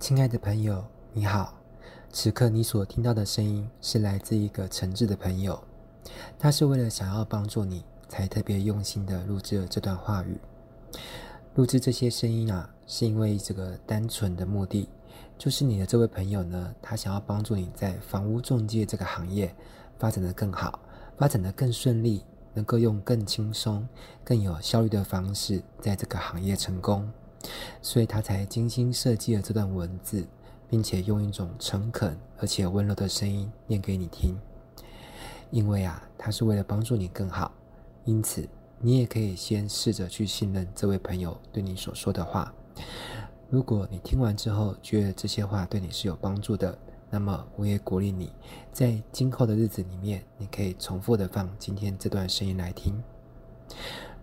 亲爱的朋友，你好。此刻你所听到的声音是来自一个诚挚的朋友，他是为了想要帮助你，才特别用心的录制了这段话语。录制这些声音啊，是因为这个单纯的目的，就是你的这位朋友呢，他想要帮助你在房屋中介这个行业发展得更好，发展得更顺利，能够用更轻松、更有效率的方式在这个行业成功。所以他才精心设计了这段文字，并且用一种诚恳而且温柔的声音念给你听。因为啊，他是为了帮助你更好，因此你也可以先试着去信任这位朋友对你所说的话。如果你听完之后觉得这些话对你是有帮助的，那么我也鼓励你在今后的日子里面，你可以重复的放今天这段声音来听。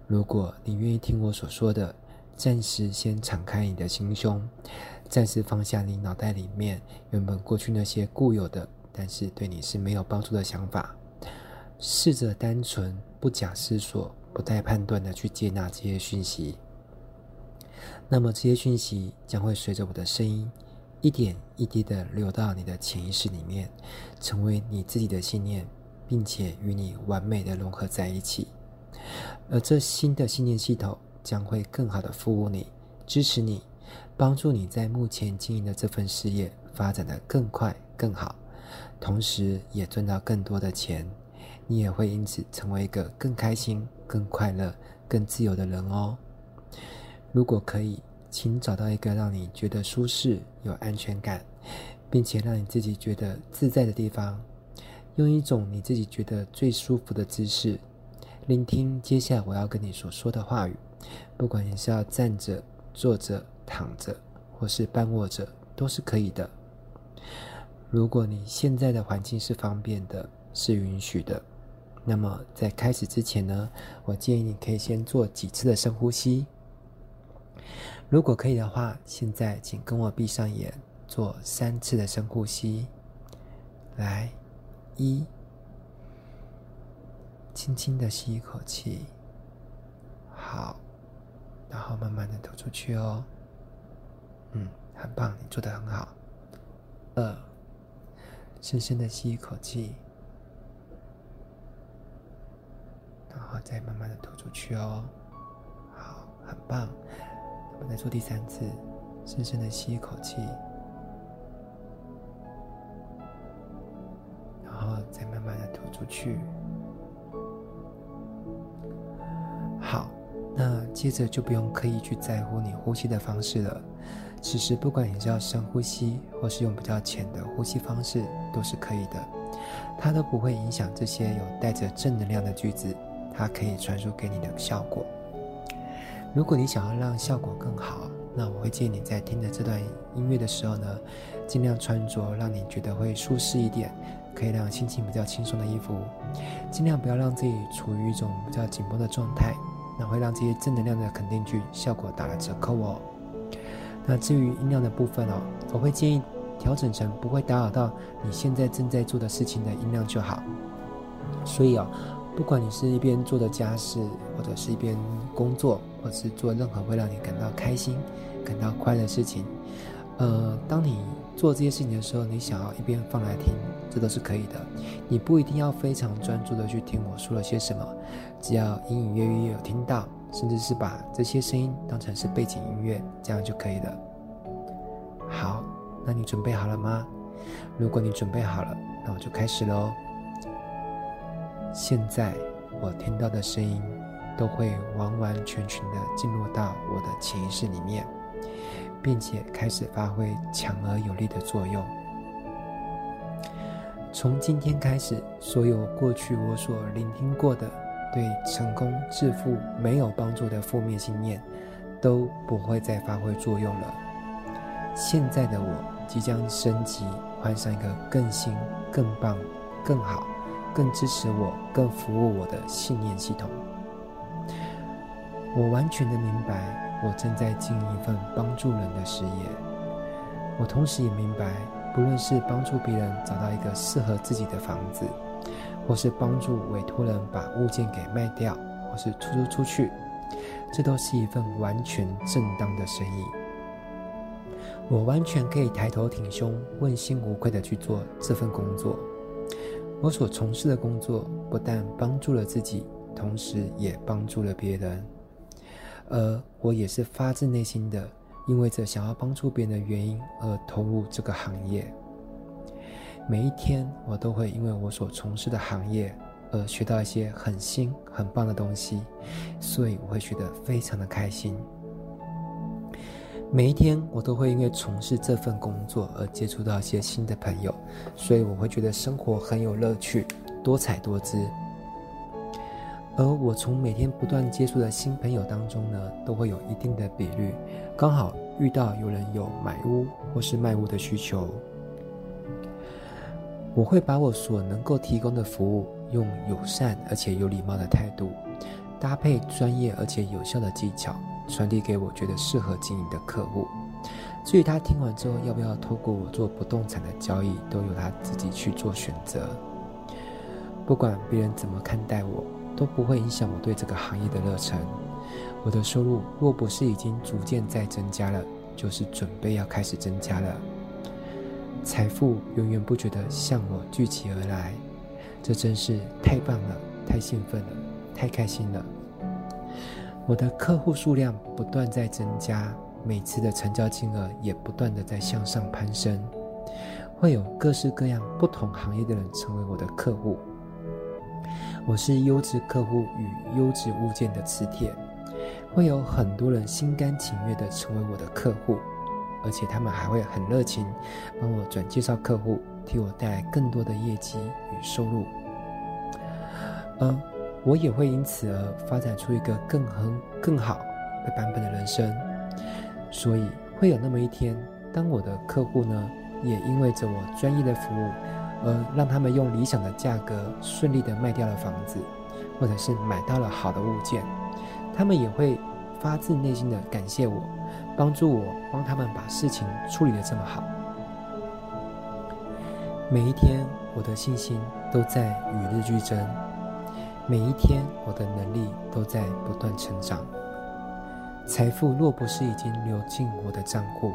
如果你愿意听我所说的，暂时先敞开你的心胸，暂时放下你脑袋里面原本过去那些固有的，但是对你是没有帮助的想法，试着单纯、不假思索、不带判断的去接纳这些讯息。那么这些讯息将会随着我的声音，一点一滴的流到你的潜意识里面，成为你自己的信念，并且与你完美的融合在一起。而这新的信念系统。将会更好的服务你，支持你，帮助你在目前经营的这份事业发展的更快更好，同时也赚到更多的钱，你也会因此成为一个更开心、更快乐、更自由的人哦。如果可以，请找到一个让你觉得舒适、有安全感，并且让你自己觉得自在的地方，用一种你自己觉得最舒服的姿势，聆听接下来我要跟你所说的话语。不管你是要站着、坐着、躺着，或是半卧着，都是可以的。如果你现在的环境是方便的、是允许的，那么在开始之前呢，我建议你可以先做几次的深呼吸。如果可以的话，现在请跟我闭上眼，做三次的深呼吸。来，一，轻轻的吸一口气，好。然后慢慢的吐出去哦，嗯，很棒，你做的很好。二，深深的吸一口气，然后再慢慢的吐出去哦，好，很棒。我们再做第三次，深深的吸一口气，然后再慢慢的吐出去。好那接着就不用刻意去在乎你呼吸的方式了。此时，不管你是要深呼吸，或是用比较浅的呼吸方式，都是可以的。它都不会影响这些有带着正能量的句子，它可以传输给你的效果。如果你想要让效果更好，那我会建议你在听着这段音乐的时候呢，尽量穿着让你觉得会舒适一点，可以让心情比较轻松的衣服，尽量不要让自己处于一种比较紧绷的状态。那会让这些正能量的肯定句效果打了折扣哦。那至于音量的部分哦，我会建议调整成不会打扰到你现在正在做的事情的音量就好。所以哦，不管你是一边做的家事，或者是一边工作，或是做任何会让你感到开心、感到快乐的事情，呃，当你做这些事情的时候，你想要一边放来听，这都是可以的。你不一定要非常专注的去听我说了些什么。只要隐隐约约有听到，甚至是把这些声音当成是背景音乐，这样就可以了。好，那你准备好了吗？如果你准备好了，那我就开始喽。现在我听到的声音都会完完全全的进入到我的潜意识里面，并且开始发挥强而有力的作用。从今天开始，所有过去我所聆听过的。对成功致富没有帮助的负面信念都不会再发挥作用了。现在的我即将升级，换上一个更新、更棒、更好、更支持我、更服务我的信念系统。我完全的明白，我正在经营一份帮助人的事业。我同时也明白，不论是帮助别人找到一个适合自己的房子。或是帮助委托人把物件给卖掉，或是出租出去，这都是一份完全正当的生意。我完全可以抬头挺胸、问心无愧地去做这份工作。我所从事的工作不但帮助了自己，同时也帮助了别人，而我也是发自内心的，因为这想要帮助别人的原因而投入这个行业。每一天，我都会因为我所从事的行业而学到一些很新、很棒的东西，所以我会觉得非常的开心。每一天，我都会因为从事这份工作而接触到一些新的朋友，所以我会觉得生活很有乐趣、多彩多姿。而我从每天不断接触的新朋友当中呢，都会有一定的比率，刚好遇到有人有买屋或是卖屋的需求。我会把我所能够提供的服务，用友善而且有礼貌的态度，搭配专业而且有效的技巧，传递给我觉得适合经营的客户。至于他听完之后要不要透过我做不动产的交易，都由他自己去做选择。不管别人怎么看待我，都不会影响我对这个行业的热忱。我的收入若不是已经逐渐在增加了，就是准备要开始增加了。财富源源不绝地向我聚集而来，这真是太棒了，太兴奋了，太开心了。我的客户数量不断在增加，每次的成交金额也不断地在向上攀升。会有各式各样不同行业的人成为我的客户。我是优质客户与优质物件的磁铁，会有很多人心甘情愿地成为我的客户。而且他们还会很热情，帮我转介绍客户，替我带来更多的业绩与收入。而我也会因此而发展出一个更很更好的版本的人生。所以会有那么一天，当我的客户呢，也因为着我专业的服务，而让他们用理想的价格顺利的卖掉了房子，或者是买到了好的物件，他们也会发自内心的感谢我。帮助我帮他们把事情处理得这么好。每一天，我的信心都在与日俱增；每一天，我的能力都在不断成长。财富若不是已经流进我的账户，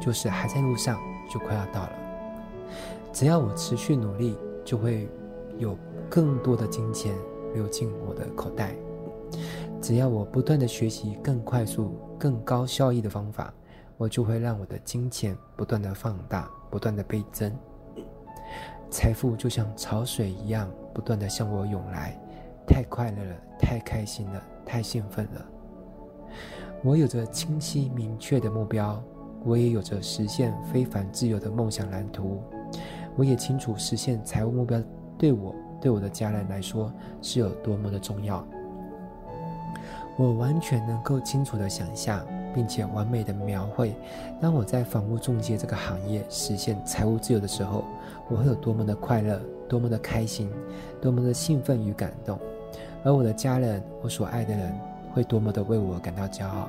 就是还在路上，就快要到了。只要我持续努力，就会有更多的金钱流进我的口袋。只要我不断的学习更快速、更高效益的方法，我就会让我的金钱不断的放大、不断的倍增。财富就像潮水一样，不断的向我涌来。太快乐了，太开心了，太兴奋了。我有着清晰明确的目标，我也有着实现非凡自由的梦想蓝图。我也清楚实现财务目标对我、对我的家人来说是有多么的重要。我完全能够清楚地想象，并且完美地描绘，当我在房屋中介这个行业实现财务自由的时候，我会有多么的快乐，多么的开心，多么的兴奋与感动，而我的家人，我所爱的人，会多么的为我感到骄傲。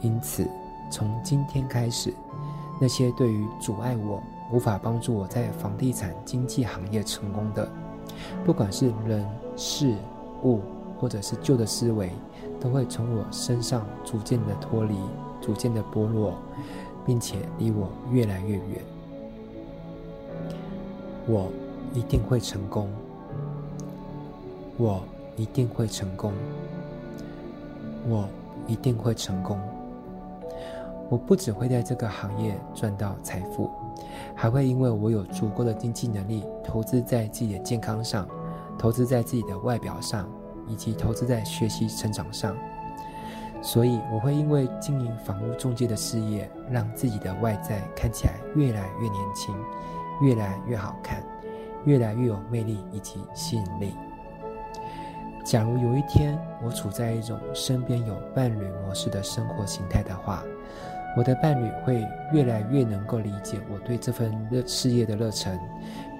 因此，从今天开始，那些对于阻碍我、无法帮助我在房地产经纪行业成功的，不管是人、事、物。或者是旧的思维，都会从我身上逐渐的脱离，逐渐的剥落，并且离我越来越远。我一定会成功，我一定会成功，我一定会成功。我不只会在这个行业赚到财富，还会因为我有足够的经济能力，投资在自己的健康上，投资在自己的外表上。以及投资在学习成长上，所以我会因为经营房屋中介的事业，让自己的外在看起来越来越年轻，越来越好看，越来越有魅力以及吸引力。假如有一天我处在一种身边有伴侣模式的生活形态的话，我的伴侣会越来越能够理解我对这份热事业的热忱，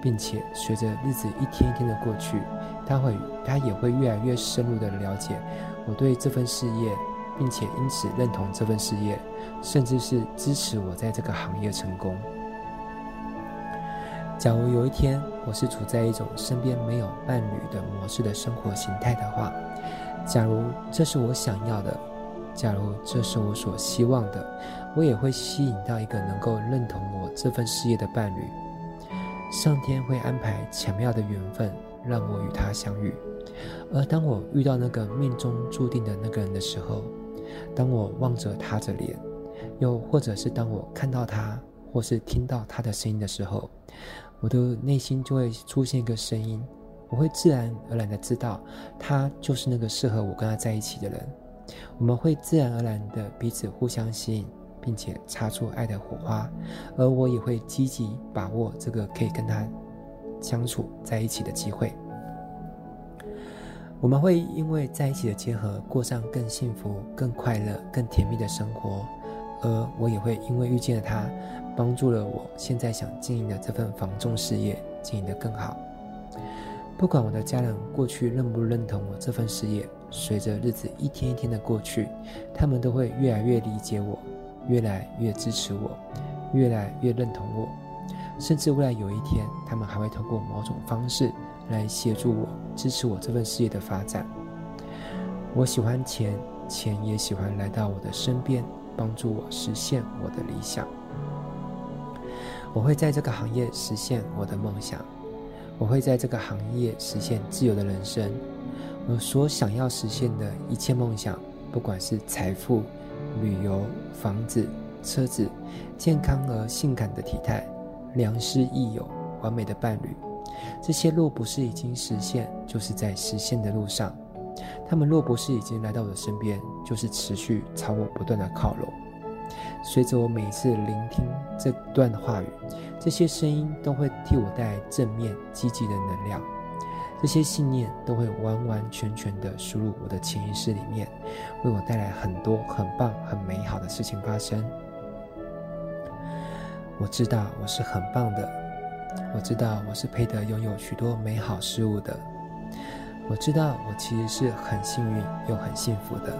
并且随着日子一天一天的过去。他会，他也会越来越深入的了解我对这份事业，并且因此认同这份事业，甚至是支持我在这个行业成功。假如有一天我是处在一种身边没有伴侣的模式的生活形态的话，假如这是我想要的，假如这是我所希望的，我也会吸引到一个能够认同我这份事业的伴侣。上天会安排巧妙的缘分，让我与他相遇。而当我遇到那个命中注定的那个人的时候，当我望着他的脸，又或者是当我看到他，或是听到他的声音的时候，我的内心就会出现一个声音，我会自然而然的知道，他就是那个适合我跟他在一起的人。我们会自然而然的彼此互相吸引，并且擦出爱的火花，而我也会积极把握这个可以跟他相处在一起的机会。我们会因为在一起的结合，过上更幸福、更快乐、更甜蜜的生活，而我也会因为遇见了他，帮助了我现在想经营的这份房仲事业经营得更好。不管我的家人过去认不认同我这份事业，随着日子一天一天的过去，他们都会越来越理解我，越来越支持我，越来越认同我，甚至未来有一天，他们还会通过某种方式。来协助我，支持我这份事业的发展。我喜欢钱，钱也喜欢来到我的身边，帮助我实现我的理想。我会在这个行业实现我的梦想，我会在这个行业实现自由的人生。我所想要实现的一切梦想，不管是财富、旅游、房子、车子、健康而性感的体态、良师益友、完美的伴侣。这些若不是已经实现，就是在实现的路上；他们若不是已经来到我的身边，就是持续朝我不断的靠拢。随着我每一次聆听这段话语，这些声音都会替我带来正面积极的能量。这些信念都会完完全全的输入我的潜意识里面，为我带来很多很棒、很美好的事情发生。我知道我是很棒的。我知道我是配得拥有许多美好事物的。我知道我其实是很幸运又很幸福的。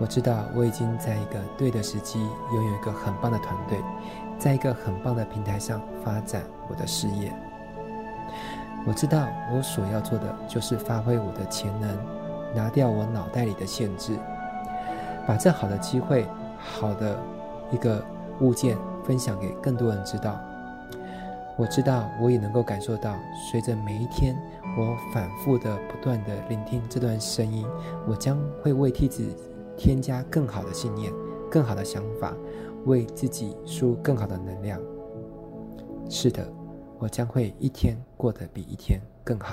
我知道我已经在一个对的时机拥有一个很棒的团队，在一个很棒的平台上发展我的事业。我知道我所要做的就是发挥我的潜能，拿掉我脑袋里的限制，把这好的机会、好的一个物件分享给更多人知道。我知道，我也能够感受到，随着每一天，我反复的、不断的聆听这段声音，我将会为替自己添加更好的信念、更好的想法，为自己输入更好的能量。是的，我将会一天过得比一天更好。